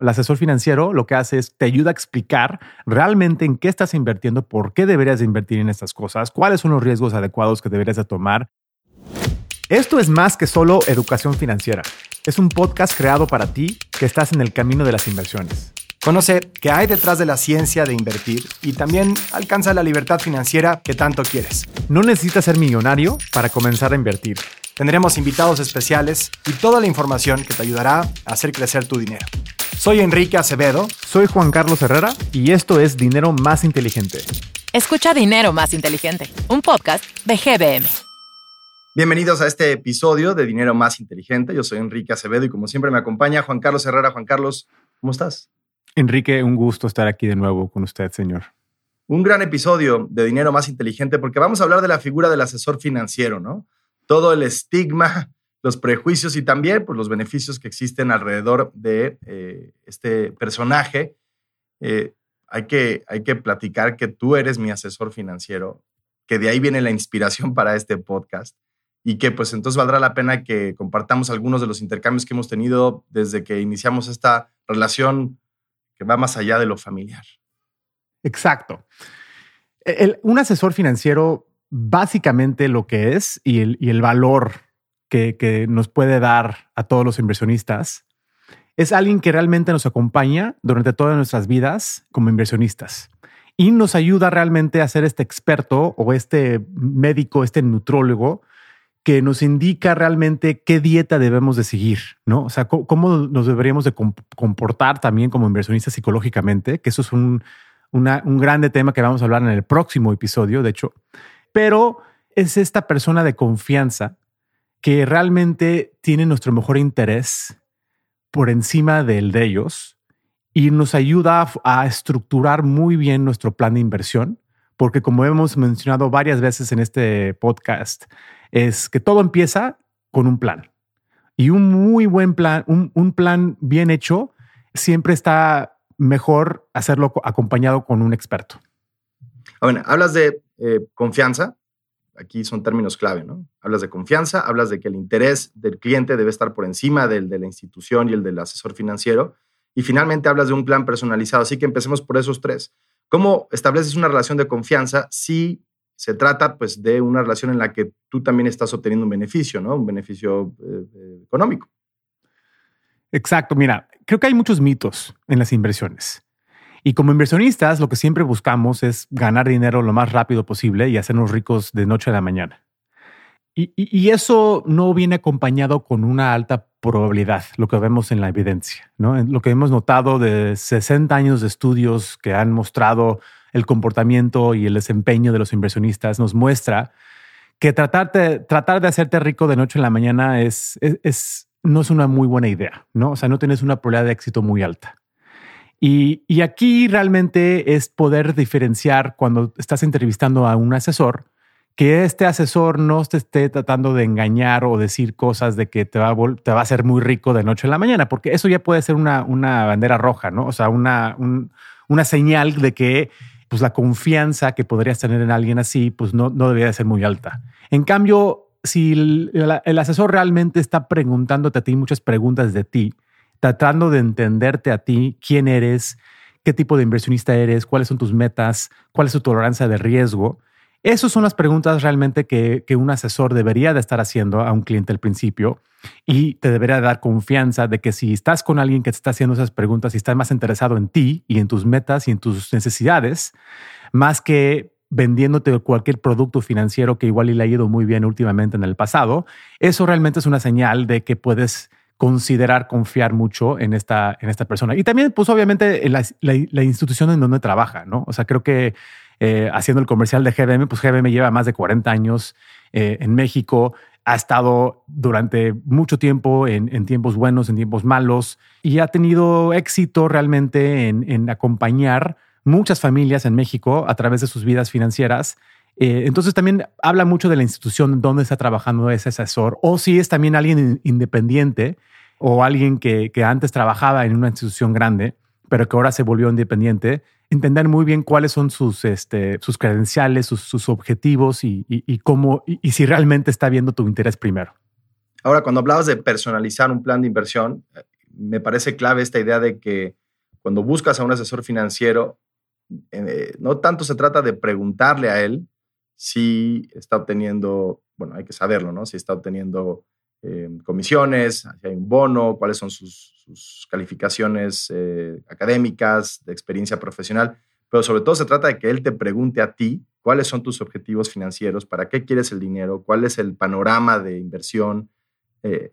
El asesor financiero lo que hace es te ayuda a explicar realmente en qué estás invirtiendo, por qué deberías invertir en estas cosas, cuáles son los riesgos adecuados que deberías de tomar. Esto es más que solo educación financiera. Es un podcast creado para ti que estás en el camino de las inversiones. Conoce qué hay detrás de la ciencia de invertir y también alcanza la libertad financiera que tanto quieres. No necesitas ser millonario para comenzar a invertir. Tendremos invitados especiales y toda la información que te ayudará a hacer crecer tu dinero. Soy Enrique Acevedo. Soy Juan Carlos Herrera y esto es Dinero Más Inteligente. Escucha Dinero Más Inteligente, un podcast de GBM. Bienvenidos a este episodio de Dinero Más Inteligente. Yo soy Enrique Acevedo y como siempre me acompaña Juan Carlos Herrera. Juan Carlos, ¿cómo estás? Enrique, un gusto estar aquí de nuevo con usted, señor. Un gran episodio de Dinero Más Inteligente porque vamos a hablar de la figura del asesor financiero, ¿no? todo el estigma, los prejuicios y también pues, los beneficios que existen alrededor de eh, este personaje. Eh, hay, que, hay que platicar que tú eres mi asesor financiero, que de ahí viene la inspiración para este podcast y que pues entonces valdrá la pena que compartamos algunos de los intercambios que hemos tenido desde que iniciamos esta relación que va más allá de lo familiar. Exacto. un asesor financiero básicamente lo que es y el, valor que, nos puede dar a todos los inversionistas es alguien que realmente nos acompaña durante todas nuestras vidas como inversionistas y nos ayuda realmente a ser este experto o este médico, este nutrólogo que nos indica realmente qué dieta debemos de seguir, ¿no? O sea, cómo nos deberíamos de comportar también como inversionistas psicológicamente, que eso es un, un grande tema que vamos a hablar en el próximo episodio, de hecho pero es esta persona de confianza que realmente tiene nuestro mejor interés por encima del de ellos y nos ayuda a, estructurar muy bien nuestro plan de inversión, porque como hemos mencionado varias veces en este podcast, es que todo empieza con un plan. Y un muy buen plan, un, plan bien hecho, siempre está mejor hacerlo acompañado con un experto. Bueno, hablas de eh, confianza, aquí son términos clave, ¿no? Hablas de confianza, hablas de que el interés del cliente debe estar por encima del de la institución y el del asesor financiero, y finalmente hablas de un plan personalizado. Así que empecemos por esos tres. ¿Cómo estableces una relación de confianza si se trata pues, de una relación en la que tú también estás obteniendo un beneficio, ¿no? Un beneficio eh, eh, económico. Exacto. Mira, creo que hay muchos mitos en las inversiones. Y como inversionistas, lo que siempre buscamos es ganar dinero lo más rápido posible y hacernos ricos de noche a la mañana. Y, eso no viene acompañado con una alta probabilidad, lo que vemos en la evidencia. ¿no? Lo que hemos notado de 60 años de estudios que han mostrado el comportamiento y el desempeño de los inversionistas nos muestra que tratar de, tratar de hacerte rico de noche a la mañana es, es, no es una muy buena idea. ¿no? O sea, no tienes una probabilidad de éxito muy alta. Y, aquí realmente es poder diferenciar cuando estás entrevistando a un asesor, que este asesor no te esté tratando de engañar o decir cosas de que te va a, te va a hacer muy rico de noche a la mañana, porque eso ya puede ser una, una bandera roja, ¿no? O sea, una, una señal de que pues, la confianza que podrías tener en alguien así, pues no, no debería ser muy alta. En cambio, si el, el asesor realmente está preguntándote a ti muchas preguntas de ti, tratando de entenderte a ti, quién eres, qué tipo de inversionista eres, cuáles son tus metas, cuál es tu tolerancia de riesgo. Esas son las preguntas realmente que, un asesor debería de estar haciendo a un cliente al principio y te debería dar confianza de que si estás con alguien que te está haciendo esas preguntas y está más interesado en ti y en tus metas y en tus necesidades, más que vendiéndote cualquier producto financiero que igual le ha ido muy bien últimamente en el pasado, eso realmente es una señal de que puedes considerar confiar mucho en esta, en esta persona. Y también, pues obviamente, la, la, institución en donde trabaja, ¿no? O sea, creo que eh, haciendo el comercial de GBM, pues GBM lleva más de 40 años eh, en México, ha estado durante mucho tiempo en, en, tiempos buenos, en tiempos malos, y ha tenido éxito realmente en, en acompañar muchas familias en México a través de sus vidas financieras. Eh, entonces también habla mucho de la institución donde está trabajando ese asesor o si es también alguien independiente o alguien que, antes trabajaba en una institución grande, pero que ahora se volvió independiente, entender muy bien cuáles son sus, este, sus credenciales, sus, objetivos y, cómo, y, si realmente está viendo tu interés primero. Ahora, cuando hablabas de personalizar un plan de inversión, me parece clave esta idea de que cuando buscas a un asesor financiero, eh, no tanto se trata de preguntarle a él si está obteniendo, bueno, hay que saberlo, ¿no? Si está obteniendo eh, comisiones, si hay un bono, cuáles son sus, calificaciones eh, académicas, de experiencia profesional, pero sobre todo se trata de que él te pregunte a ti cuáles son tus objetivos financieros, para qué quieres el dinero, cuál es el panorama de inversión, que,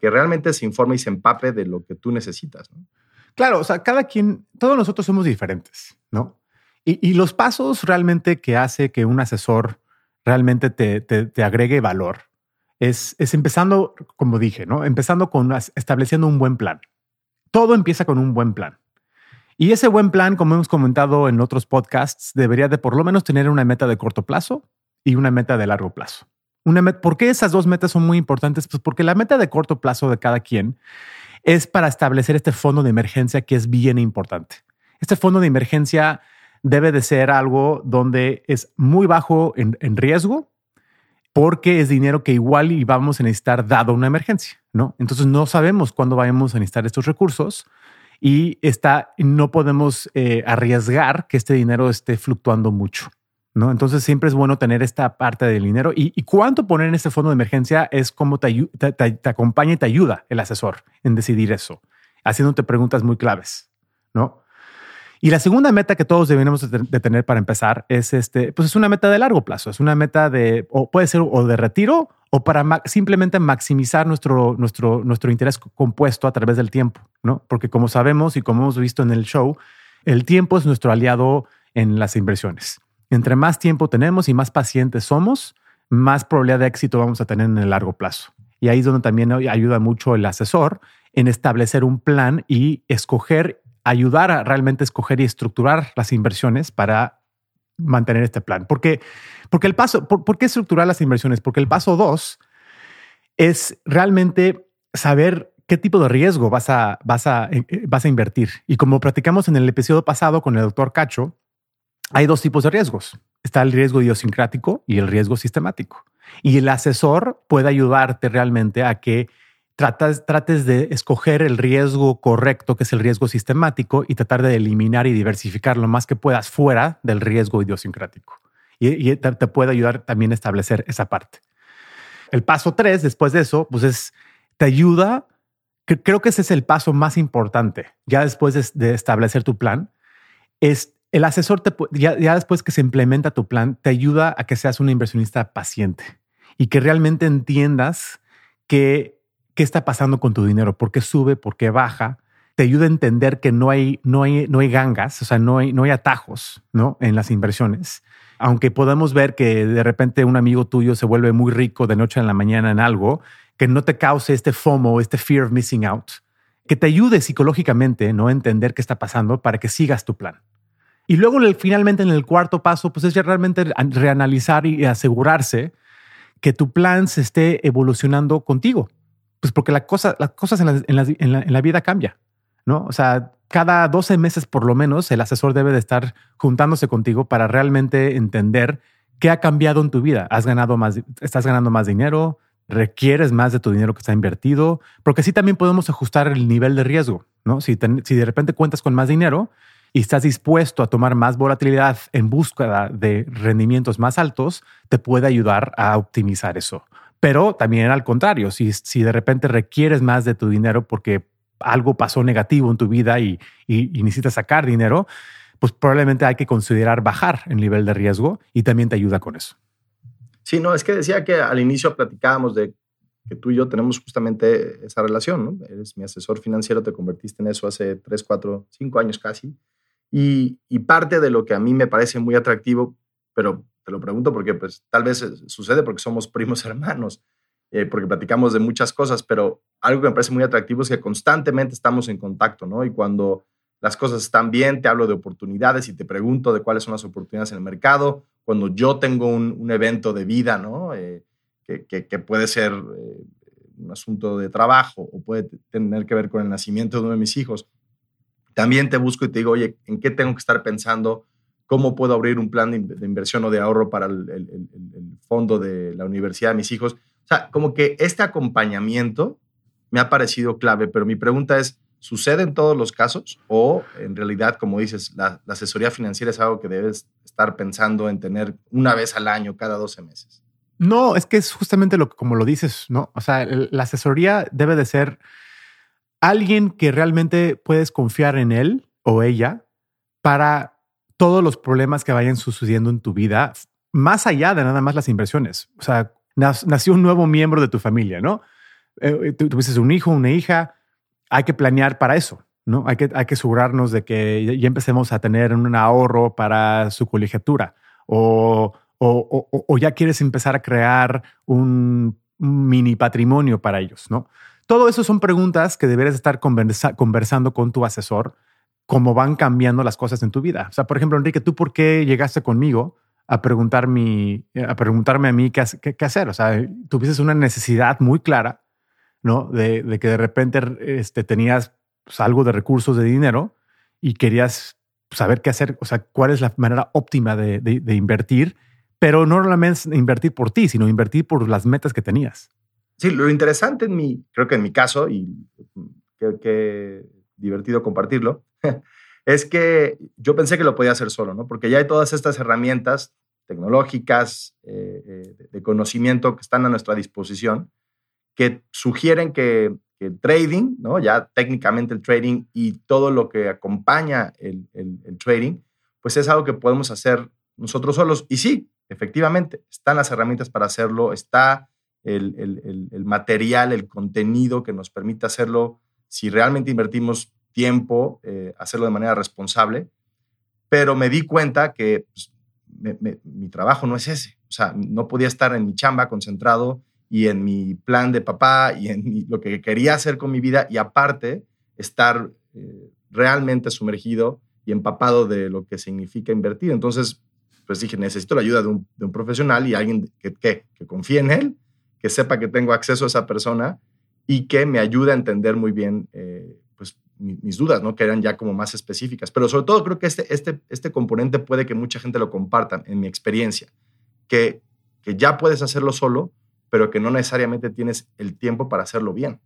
que, realmente se informe y se empape de lo que tú necesitas. ¿no? Claro, o sea, cada quien, todos nosotros somos diferentes, ¿no? Y, los pasos realmente que hace que un asesor realmente te, te, agregue valor es, es, empezando, como dije, ¿no? Empezando con estableciendo un buen plan. Todo empieza con un buen plan. Y ese buen plan, como hemos comentado en otros podcasts, debería de por lo menos tener una meta de corto plazo y una meta de largo plazo. Una ¿Por qué esas dos metas son muy importantes? Pues porque la meta de corto plazo de cada quien es para establecer este fondo de emergencia que es bien importante. Este fondo de emergencia debe de ser algo donde es muy bajo en, riesgo porque es dinero que igual y a necesitar dado una emergencia, ¿no? Entonces no sabemos cuándo vamos a necesitar estos recursos y está, no podemos eh, arriesgar que este dinero esté fluctuando mucho. ¿No? Entonces siempre es bueno tener esta parte del dinero y, cuánto poner en este fondo de emergencia es como te, te, acompaña y te ayuda el asesor en decidir eso, haciéndote preguntas muy claves, ¿no? Y la segunda meta que todos deberíamos de tener para empezar es este, pues es una meta de largo plazo, es una meta de, o puede ser o de retiro o para simplemente maximizar nuestro, nuestro, nuestro interés compuesto a través del tiempo, ¿no? Porque como sabemos y como hemos visto en el show, el tiempo es nuestro aliado en las inversiones. Entre más tiempo tenemos y más pacientes somos, más probabilidad de éxito vamos a tener en el largo plazo. Y ahí es donde también ayuda mucho el asesor en establecer un plan y escoger, ayudar a realmente escoger y estructurar las inversiones para mantener este plan. Porque, porque el paso, por, qué estructurar las inversiones? Porque el paso dos es realmente saber qué tipo de riesgo vas a, vas a, eh, vas a invertir. Y como platicamos en el episodio pasado con el doctor Cacho, hay dos tipos de riesgos. Está el riesgo idiosincrático y el riesgo sistemático. Y el asesor puede ayudarte realmente a que tratas, trates de escoger el riesgo correcto, que es el riesgo sistemático, y tratar de eliminar y diversificar lo más que puedas fuera del riesgo idiosincrático. Y, te, puede ayudar también a establecer esa parte. El paso tres, después de eso, pues es, te ayuda, que creo que ese es el paso más importante, ya después de, establecer tu plan, es el asesor, ya, ya después que se implementa tu plan, te ayuda a que seas un inversionista paciente y que realmente entiendas qué, qué está pasando con tu dinero, por qué sube, por qué baja. Te ayuda a entender que no hay, no hay, no hay gangas, o sea, no hay, no hay atajos ¿no? en las inversiones. Aunque podemos ver que de repente un amigo tuyo se vuelve muy rico de noche a la mañana en algo, que no te cause este FOMO, este fear of missing out, que te ayude psicológicamente ¿no? a entender qué está pasando para que sigas tu plan. Y luego finalmente en el cuarto paso, pues es ya realmente reanalizar y asegurarse que tu plan se esté evolucionando contigo. Pues porque la cosa, las cosas en la, en, la, vida cambia, ¿no? O sea, cada 12 meses por lo menos el asesor debe de estar juntándose contigo para realmente entender qué ha cambiado en tu vida. ¿Has ganado más, estás ganando más dinero? ¿Requieres más de tu dinero que está invertido? Porque así también podemos ajustar el nivel de riesgo, ¿no? Si, si de repente cuentas con más dinero, y estás dispuesto a tomar más volatilidad en búsqueda de rendimientos más altos, te puede ayudar a optimizar eso. Pero también al contrario, si, si de repente requieres más de tu dinero porque algo pasó negativo en tu vida y, y, necesitas sacar dinero, pues probablemente hay que considerar bajar el nivel de riesgo y también te ayuda con eso. Sí, no, es que decía que al inicio platicábamos de que tú y yo tenemos justamente esa relación, ¿no? Eres mi asesor financiero, te convertiste en eso hace 3, 4, 5 años casi. Y, parte de lo que a mí me parece muy atractivo, pero te lo pregunto porque pues tal vez eh, sucede porque somos primos hermanos, eh, porque platicamos de muchas cosas, pero algo que me parece muy atractivo es que constantemente estamos en contacto, ¿no? Y cuando las cosas están bien, te hablo de oportunidades y te pregunto de cuáles son las oportunidades en el mercado. Cuando yo tengo un, evento de vida, ¿no? Eh, que, que, puede ser un asunto de trabajo o puede tener que ver con el nacimiento de uno de mis hijos, también te busco y te digo, oye, ¿en qué tengo que estar pensando? ¿Cómo puedo abrir un plan de, inversión o de ahorro para el, fondo de la universidad de mis hijos? O sea, como que este acompañamiento me ha parecido clave, pero mi pregunta es, ¿sucede en todos los casos o en realidad, como dices, la, asesoría financiera es algo que debes estar pensando en tener una vez al año, cada 12 meses? No, es que es justamente lo como lo dices, ¿no? O sea, la asesoría debe de ser alguien que realmente puedes confiar en él o ella para todos los problemas que vayan sucediendo en tu vida, más allá de nada más las inversiones. O sea, nació un nuevo miembro de tu familia, ¿no? Eh, tuviste un hijo, una hija, hay que planear para eso, ¿no? Hay que, hay que asegurarnos de que ya empecemos a tener un ahorro para su colegiatura o, o, o, ya quieres empezar a crear un, mini patrimonio para ellos, ¿no? Todo eso son preguntas que deberías estar conversando con tu asesor, cómo van cambiando las cosas en tu vida. O sea, por ejemplo, Enrique, ¿tú por qué llegaste conmigo a, preguntar a preguntarme a mí qué, qué, hacer? O sea, tuviste una necesidad muy clara, ¿no? De, que de repente este, tenías pues, algo de recursos de dinero y querías saber qué hacer, o sea, cuál es la manera óptima de, de invertir, pero no solamente invertir por ti, sino invertir por las metas que tenías. Sí, lo interesante en mi, creo que en mi caso, y qué, divertido compartirlo, es que yo pensé que lo podía hacer solo, ¿no? Porque ya hay todas estas herramientas tecnológicas, eh, eh, de conocimiento que están a nuestra disposición, que sugieren que, el trading, ¿no? Ya técnicamente el trading y todo lo que acompaña el, el trading, pues es algo que podemos hacer nosotros solos. Y sí, efectivamente, están las herramientas para hacerlo, está el, material, el contenido que nos permite hacerlo, si realmente invertimos tiempo, eh, hacerlo de manera responsable. Pero me di cuenta que pues, mi trabajo no es ese. O sea, no podía estar en mi chamba concentrado y en mi plan de papá y en lo que quería hacer con mi vida y aparte estar eh, realmente sumergido y empapado de lo que significa invertir. Entonces, pues dije, necesito la ayuda de un, profesional y alguien que, confíe en él que sepa que tengo acceso a esa persona y que me ayude a entender muy bien eh, mis dudas, ¿no? que eran ya como más específicas. Pero sobre todo creo que este, este, este componente puede que mucha gente lo comparta en mi experiencia, que, que ya puedes hacerlo solo, pero que no necesariamente tienes el tiempo para hacerlo bien.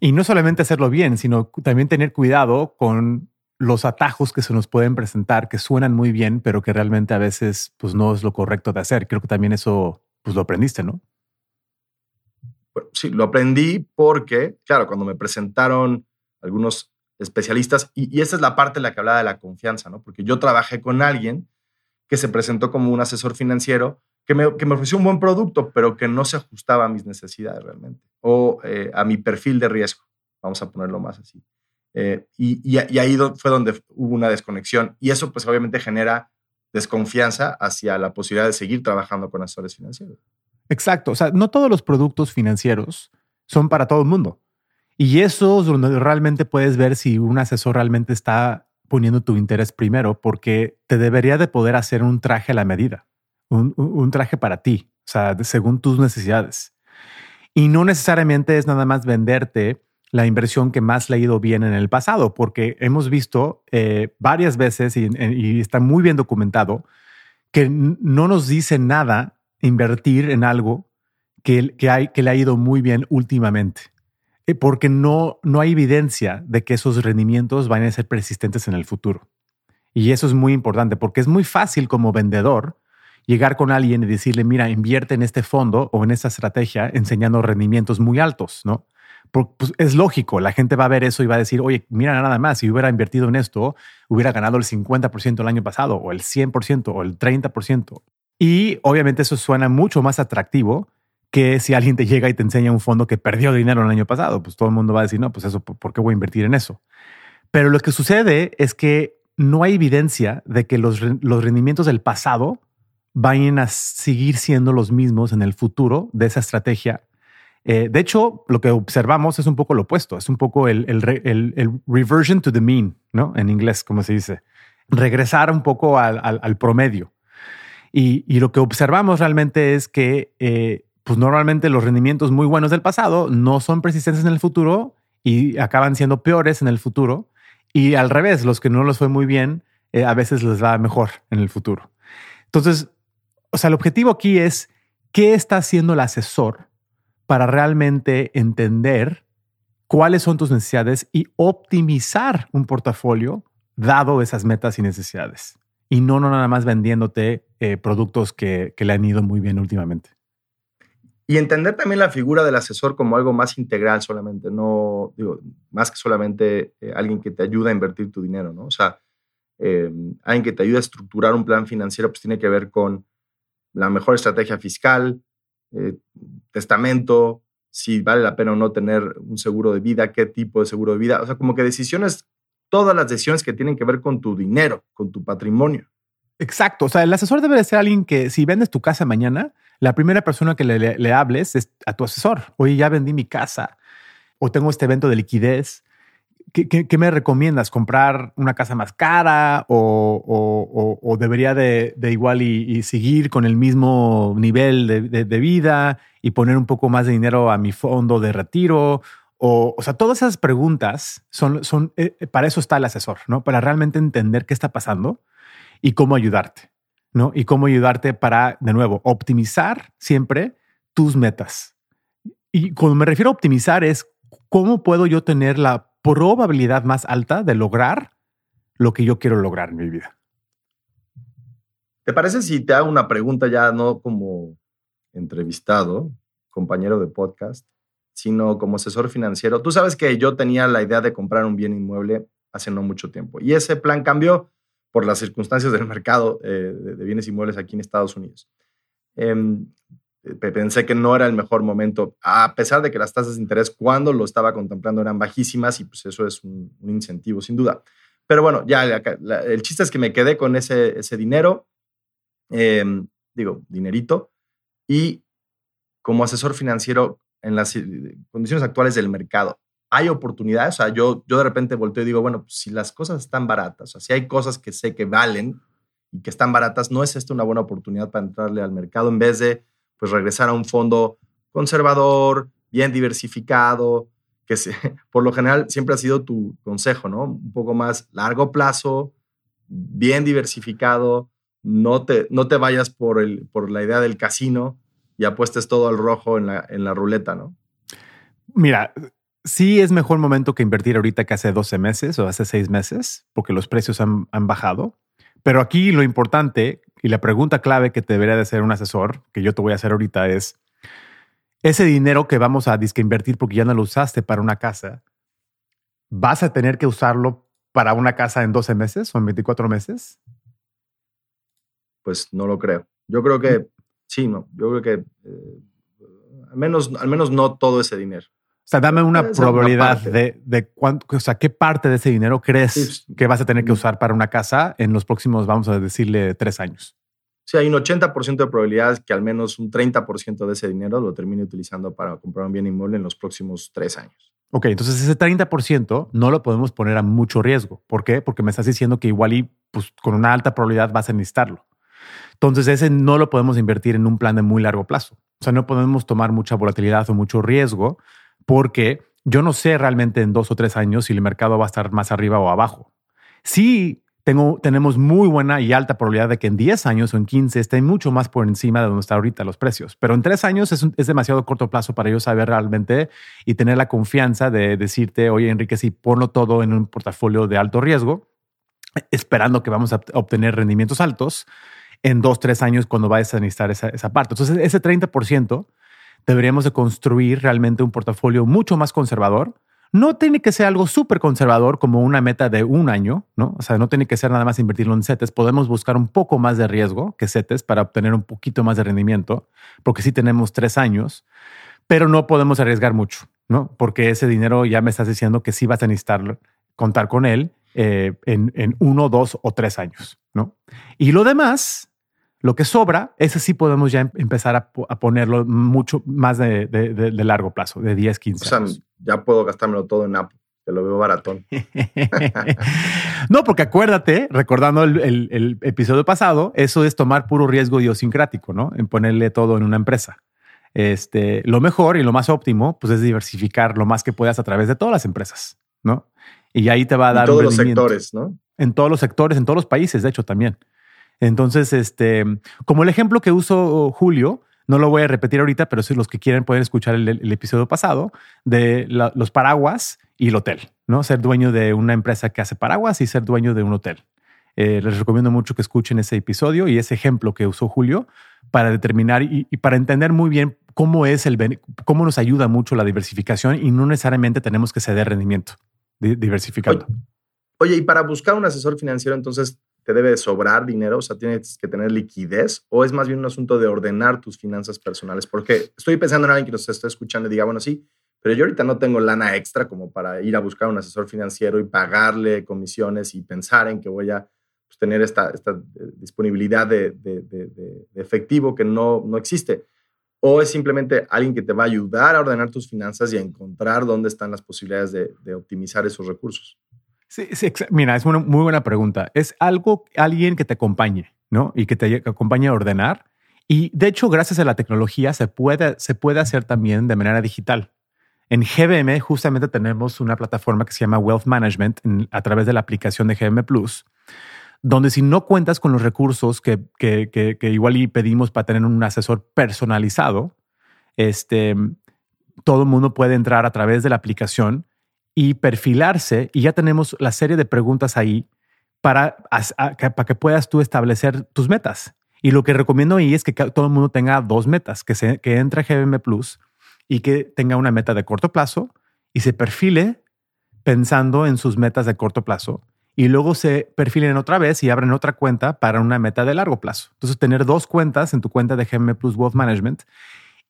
Y no solamente hacerlo bien, sino también tener cuidado con los atajos que se nos pueden presentar, que suenan muy bien, pero que realmente a veces pues, no es lo correcto de hacer. Creo que también eso pues, lo aprendiste, ¿no? sí, lo aprendí porque, claro, cuando me presentaron algunos especialistas, y, esa es la parte en la que hablaba de la confianza, ¿no? Porque yo trabajé con alguien que se presentó como un asesor financiero que me, que me ofreció un buen producto, pero que no se ajustaba a mis necesidades realmente, o eh, a mi perfil de riesgo, vamos a ponerlo más así. Eh, y, y, ahí fue donde hubo una desconexión, y eso pues obviamente genera desconfianza hacia la posibilidad de seguir trabajando con asesores financieros. Exacto. O sea, no todos los productos financieros son para todo el mundo. Y eso es donde realmente puedes ver si un asesor realmente está poniendo tu interés primero, porque te debería de poder hacer un traje a la medida, un, traje para ti, o sea, según tus necesidades. Y no necesariamente es nada más venderte la inversión que más le ha ido bien en el pasado, porque hemos visto eh, varias veces y, y, está muy bien documentado que no nos dice nada invertir en algo que, le ha ido muy bien últimamente, eh, porque no, no hay evidencia de que esos rendimientos vayan a ser persistentes en el futuro. Y eso es muy importante, porque es muy fácil como vendedor llegar con alguien y decirle, mira, invierte en este fondo o en esta estrategia enseñando rendimientos muy altos, ¿no? pues, es lógico, la gente va a ver eso y va a decir, oye, mira nada más, si hubiera invertido en esto, hubiera ganado el 50% el año pasado, o el 100%, o el 30%. Y obviamente eso suena mucho más atractivo que si alguien te llega y te enseña un fondo que perdió dinero el año pasado. Pues todo el mundo va a decir, no, pues eso, ¿por qué voy a invertir en eso? Pero lo que sucede es que no hay evidencia de que los, los rendimientos del pasado vayan a seguir siendo los mismos en el futuro de esa estrategia. Eh, de hecho, lo que observamos es un poco lo opuesto, es un poco el, el, reversion to the mean, ¿no? En inglés, como se dice. Regresar un poco al, al, promedio. Y, lo que observamos realmente es que, eh, pues normalmente los rendimientos muy buenos del pasado no son persistentes en el futuro y acaban siendo peores en el futuro. Y al revés, los que no los fue muy bien, eh, a veces les va mejor en el futuro. Entonces, o sea, el objetivo aquí es qué está haciendo el asesor para realmente entender cuáles son tus necesidades y optimizar un portafolio dado esas metas y necesidades. Y no, no nada más vendiéndote eh, productos que, que le han ido muy bien últimamente. Y entender también la figura del asesor como algo más integral solamente, no, digo, más que solamente eh, alguien que te ayuda a invertir tu dinero, ¿no? O sea, eh, alguien que te ayuda a estructurar un plan financiero, pues tiene que ver con la mejor estrategia fiscal, eh, testamento, si vale la pena o no tener un seguro de vida, qué tipo de seguro de vida, o sea, como que decisiones, todas las decisiones que tienen que ver con tu dinero, con tu patrimonio. Exacto, o sea, el asesor debe de ser alguien que si vendes tu casa mañana, la primera persona que le, hables es a tu asesor. Oye, ya vendí mi casa o tengo este evento de liquidez. ¿Qué, me recomiendas? ¿Comprar una casa más cara o, debería de, igual y, seguir con el mismo nivel de, vida y poner un poco más de dinero a mi fondo de retiro? O, sea, todas esas preguntas son, son eh, para eso está el asesor, ¿no? Para realmente entender qué está pasando y cómo ayudarte. ¿No? Y cómo ayudarte para, de nuevo, optimizar siempre tus metas. Y cuando me refiero a optimizar es cómo puedo yo tener la probabilidad más alta de lograr lo que yo quiero lograr en mi vida. ¿Te parece si te hago una pregunta ya no como entrevistado, compañero de podcast, sino como asesor financiero? Tú sabes que yo tenía la idea de comprar un bien inmueble hace no mucho tiempo y ese plan cambió por las circunstancias del mercado eh, de, bienes inmuebles aquí en Estados Unidos. Em, pensé que no era el mejor momento, a pesar de que las tasas de interés cuando lo estaba contemplando eran bajísimas y pues eso es un, incentivo, sin duda. Pero bueno, ya el chiste es que me quedé con ese, ese dinero, em, digo, dinerito, y como asesor financiero en las condiciones actuales del mercado, hay oportunidades. O sea, yo, yo de repente volteo y digo, bueno, pues, si las cosas están baratas, o sea, si hay cosas que sé que valen y que están baratas, ¿no es esto una buena oportunidad para entrarle al mercado en vez de pues regresar a un fondo conservador, bien diversificado, que por lo general siempre ha sido tu consejo, ¿no? Un poco más largo plazo, bien diversificado, no te, no te vayas por, el, por la idea del casino y apuestes todo al rojo en la, en la ruleta, ¿no? Mira, sí es mejor momento que invertir ahorita que hace 12 meses o hace 6 meses, porque los precios han, bajado. Pero aquí lo importante y la pregunta clave que te debería de hacer un asesor, que yo te voy a hacer ahorita, es ese dinero que vamos a disque invertir porque ya no lo usaste para una casa, ¿vas a tener que usarlo para una casa en 12 meses o en 24 meses? Pues no lo creo. Yo creo que sí, no. Yo creo que eh, al, menos, al menos no todo ese dinero. O sea, dame una probabilidad de, de cuánto, o sea, qué parte de ese dinero crees que vas a tener que usar para una casa en los próximos, vamos a decirle, tres años. Sí, hay un 80% de probabilidades que al menos un 30% de ese dinero lo termine utilizando para comprar un bien inmueble en los próximos tres años. Ok, entonces ese 30% no lo podemos poner a mucho riesgo. ¿Por qué? Porque me estás diciendo que igual y pues, con una alta probabilidad vas a necesitarlo. Entonces ese no lo podemos invertir en un plan de muy largo plazo. O sea, no podemos tomar mucha volatilidad o mucho riesgo porque yo no sé realmente en dos o tres años si el mercado va a estar más arriba o abajo. Sí tengo, tenemos muy buena y alta probabilidad de que en 10 años o en 15 esté mucho más por encima de donde están ahorita los precios. Pero en tres años es, es, demasiado corto plazo para yo saber realmente y tener la confianza de decirte, oye, Enrique, si ponlo todo en un portafolio de alto riesgo, esperando que vamos a obtener rendimientos altos en dos, tres años cuando vayas a necesitar esa, esa parte. Entonces, ese 30% deberíamos de construir realmente un portafolio mucho más conservador. No tiene que ser algo súper conservador como una meta de un año, ¿no? O sea, no tiene que ser nada más invertirlo en CETES. Podemos buscar un poco más de riesgo que CETES para obtener un poquito más de rendimiento, porque sí tenemos tres años, pero no podemos arriesgar mucho, ¿no? Porque ese dinero ya me estás diciendo que sí vas a necesitar contar con él eh, en, en uno, dos o tres años, ¿no? Y lo demás, lo que sobra, ese sí podemos ya em-, empezar a, ponerlo mucho más de, largo plazo, de 10, 15 o sea, ya puedo gastármelo todo en Apple, que lo veo baratón. no, porque acuérdate, recordando el, episodio pasado, eso es tomar puro riesgo idiosincrático, ¿no? En ponerle todo en una empresa. Este, lo mejor y lo más óptimo, pues es diversificar lo más que puedas a través de todas las empresas, ¿no? Y ahí te va a dar... En todos los sectores, ¿no? En todos los sectores, en todos los países, de hecho, también. Entonces, este, como el ejemplo que uso Julio, No lo voy a repetir ahorita, pero si los que quieren pueden escuchar el, episodio pasado de los paraguas y el hotel, ¿no? Ser dueño de una empresa que hace paraguas y ser dueño de un hotel. Eh, les recomiendo mucho que escuchen ese episodio y ese ejemplo que usó Julio para determinar y, para entender muy bien cómo es el cómo nos ayuda mucho la diversificación y no necesariamente tenemos que ceder rendimiento diversificando. Oye, y para buscar un asesor financiero, entonces te debe sobrar dinero, o sea, tienes que tener liquidez, o es más bien un asunto de ordenar tus finanzas personales, porque estoy pensando en alguien que nos está escuchando y diga, bueno, sí, pero yo ahorita no tengo lana extra como para ir a buscar un asesor financiero y pagarle comisiones y pensar en que voy a pues, tener esta, esta eh, disponibilidad de, de, de, efectivo que no, no existe. O es simplemente alguien que te va a ayudar a ordenar tus finanzas y a encontrar dónde están las posibilidades de, optimizar esos recursos. Mira, es una muy buena pregunta. Es algo, alguien que te acompañe, ¿no? Y que te acompañe a ordenar. Y de hecho, gracias a la tecnología se puede, se puede hacer también de manera digital. En GBM justamente tenemos una plataforma que se llama Wealth Management a través de la aplicación de GBM Plus, donde si no cuentas con los recursos que, que, igual y pedimos para tener un asesor personalizado, este, todo el mundo puede entrar a través de la aplicación y perfilarse y ya tenemos la serie de preguntas ahí para, para que puedas tú establecer tus metas. Y lo que recomiendo ahí es que todo el mundo tenga dos metas, que, se, que entre a GBM Plus y que tenga una meta de corto plazo y se perfile pensando en sus metas de corto plazo y luego se perfilen otra vez y abren otra cuenta para una meta de largo plazo. Entonces, tener dos cuentas en tu cuenta de GM Plus Wealth Management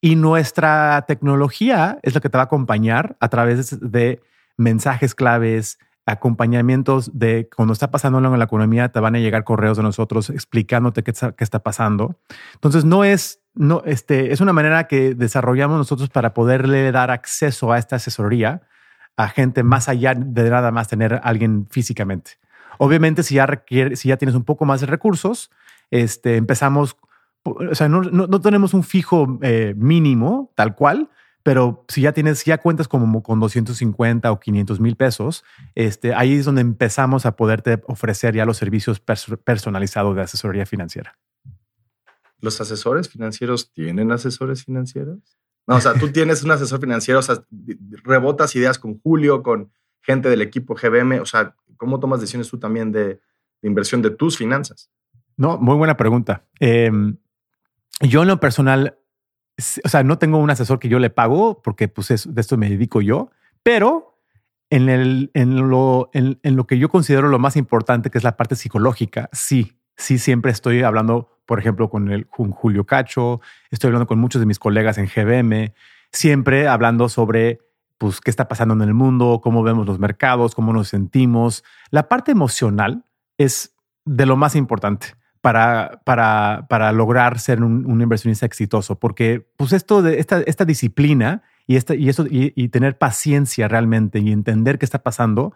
y nuestra tecnología es la que te va a acompañar a través de mensajes claves, acompañamientos de cuando está pasando algo en la economía, te van a llegar correos de nosotros explicándote qué está, pasando. Entonces, no es, no, este, es una manera que desarrollamos nosotros para poderle dar acceso a esta asesoría a gente más allá de nada más tener alguien físicamente. Obviamente, si ya, requiere, si ya tienes un poco más de recursos, este, empezamos, o sea, no, no, tenemos un fijo eh, mínimo tal cual, pero si ya tienes, ya cuentas como con 250 o 500 mil pesos, este, ahí es donde empezamos a poderte ofrecer ya los servicios personalizados de asesoría financiera. ¿Los asesores financieros tienen asesores financieros? No, o sea, tú tienes un asesor financiero, o sea, rebotas ideas con Julio, con gente del equipo GBM, o sea, ¿cómo tomas decisiones tú también de, inversión de tus finanzas? No, muy buena pregunta. Em, yo en lo personal, o sea, no tengo un asesor que yo le pago porque pues de esto me dedico yo, pero en, el, en, lo, en, lo que yo considero lo más importante, que es la parte psicológica, sí, sí siempre estoy hablando por ejemplo, con, el, Julio Cacho, estoy hablando con muchos de mis colegas en GBM, siempre hablando sobre pues, qué está pasando en el mundo, cómo vemos los mercados, cómo nos sentimos. La parte emocional es de lo más importante para, para, para lograr ser un, inversionista exitoso, porque pues esto de esta, esta disciplina y, esta, y, eso, y tener paciencia realmente y entender qué está pasando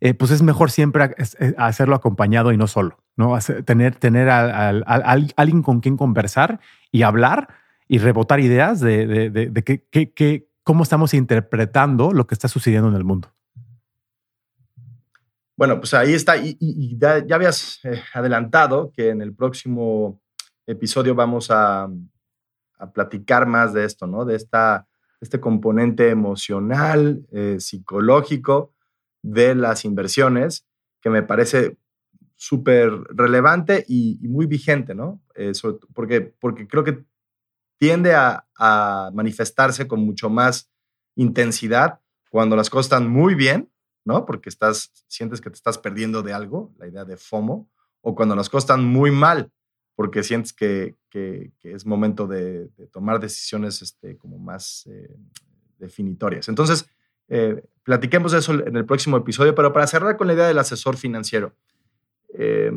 eh, pues es mejor siempre eh, hacerlo acompañado y no solo, ¿no? tener tener a, alguien con quien conversar y hablar y rebotar ideas de, de, cómo estamos interpretando lo que está sucediendo en el mundo. Bueno, pues ahí está. Y, ya, habías eh, adelantado que en el próximo episodio vamos a, platicar más de esto, ¿no? De esta, este componente emocional, psicológico, de las inversiones, que me parece súper relevante y, muy vigente, ¿no? Eh, porque, porque creo que tiende a, manifestarse con mucho más intensidad cuando las cosas están muy bien, ¿no? Porque estás, sientes que te estás perdiendo de algo, la idea de FOMO, o cuando las cosas están muy mal, porque sientes que, es momento de, tomar decisiones este, como más eh, definitorias. Entonces, eh, platiquemos de eso en el próximo episodio, pero para cerrar con la idea del asesor financiero, eh,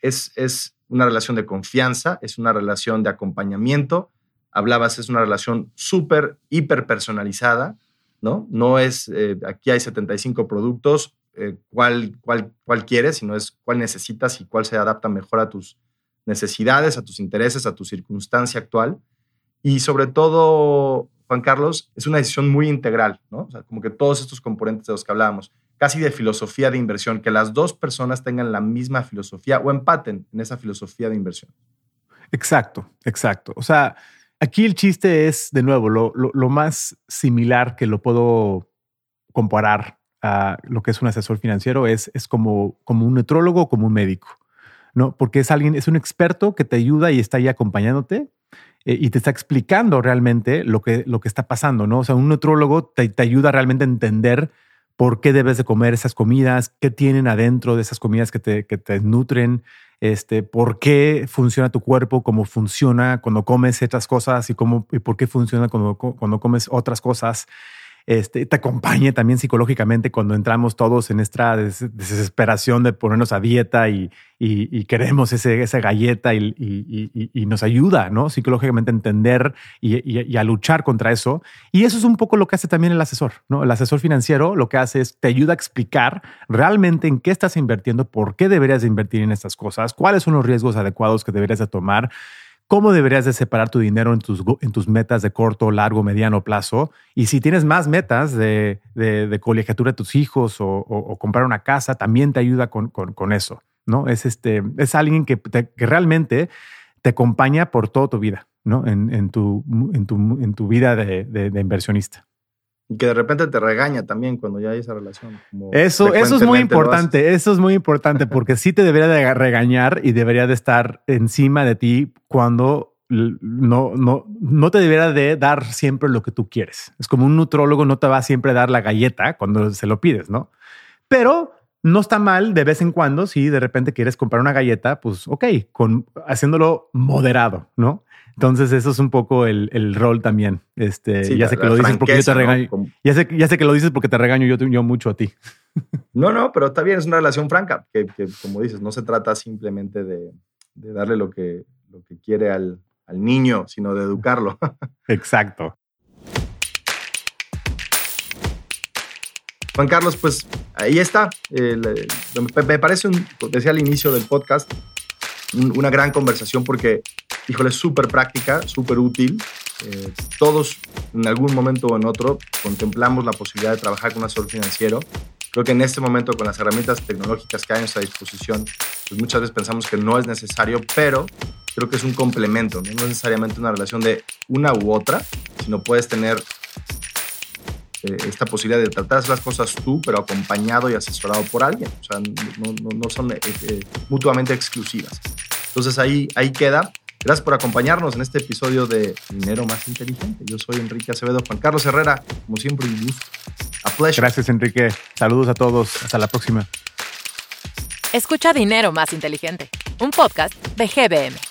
es, es una relación de confianza, es una relación de acompañamiento. Hablabas, es una relación súper, hiper personalizada, ¿no? No es, eh, aquí hay 75 productos, cuál, cuál, cuál quieres, sino es cuál necesitas y cuál se adapta mejor a tus necesidades, a tus intereses, a tu circunstancia actual. Y sobre todo, Juan Carlos, es una decisión muy integral, ¿no? Como que todos estos componentes de los que hablábamos, casi de filosofía de inversión, que las dos personas tengan la misma filosofía o empaten en esa filosofía de inversión. Exacto, exacto. O sea, Aquí el chiste es, de nuevo, lo, lo, más similar que lo puedo comparar a lo que es un asesor financiero es, es como, como un nutrólogo o como un médico, ¿no? Porque es alguien, es un experto que te ayuda y está ahí acompañándote eh, y te está explicando realmente lo que, lo que está pasando, ¿no? O sea, un nutrólogo te, te ayuda realmente a entender por qué debes de comer esas comidas, qué tienen adentro de esas comidas que te, que te nutren, este, por qué funciona tu cuerpo, cómo funciona cuando comes ciertas cosas y, cómo, y por qué funciona cuando, cuando comes otras cosas este, te acompañe también psicológicamente cuando entramos todos en esta desesperación de ponernos a dieta y, queremos ese, esa galleta y, nos ayuda, ¿no? Psicológicamente a entender y, a luchar contra eso. Y eso es un poco lo que hace también el asesor, ¿no? El asesor financiero lo que hace es te ayuda a explicar realmente en qué estás invirtiendo, por qué deberías invertir en estas cosas, cuáles son los riesgos adecuados que deberías de tomar cómo deberías de separar tu dinero en tus, en tus metas de corto, largo, mediano plazo. Y si tienes más metas de, de, colegiatura de tus hijos o, comprar una casa, también te ayuda con, con, eso. ¿no? Es, este, es alguien que, que, realmente te acompaña por toda tu vida, ¿no? En, en, tu, en, tu, tu vida de, de inversionista. Y que de repente te regaña también cuando ya hay esa relación. eso, eso es muy importante, eso es muy importante porque sí te debería de regañar y debería de estar encima de ti cuando no, no, no te debería de dar siempre lo que tú quieres. Es como un nutrólogo no te va a siempre dar la galleta cuando se lo pides, ¿no? Pero no está mal de vez en cuando si de repente quieres comprar una galleta, pues ok, con, haciéndolo moderado, ¿no? Entonces, eso es un poco el, rol también. Este, ya sé que lo dices porque yo te regaño. Ya, sé, ya sé que lo dices porque te regaño yo, yo mucho a ti. No, no, pero está bien, es una relación franca, que, como dices, no se trata simplemente de, darle lo que, lo que quiere al, niño, sino de educarlo. Exacto. Juan Carlos, pues ahí está. me parece, un, decía al inicio del podcast, una gran conversación porque híjole, súper práctica, súper útil. Eh, todos en algún momento o en otro contemplamos la posibilidad de trabajar con un asesor financiero. Creo que en este momento con las herramientas tecnológicas que hay a nuestra disposición, pues muchas veces pensamos que no es necesario, pero creo que es un complemento, no, es necesariamente una relación de una u otra, sino puedes tener eh, esta posibilidad de tratar las cosas tú, pero acompañado y asesorado por alguien. O sea, no, no, no son eh, mutuamente exclusivas. Entonces ahí, ahí queda. Gracias por acompañarnos en este episodio de Dinero Más Inteligente. Yo soy Enrique Acevedo, Juan Carlos Herrera, como siempre, un gusto. A pleasure. Gracias, Enrique. Saludos a todos. Hasta la próxima. Escucha Dinero Más Inteligente, un podcast de GBM.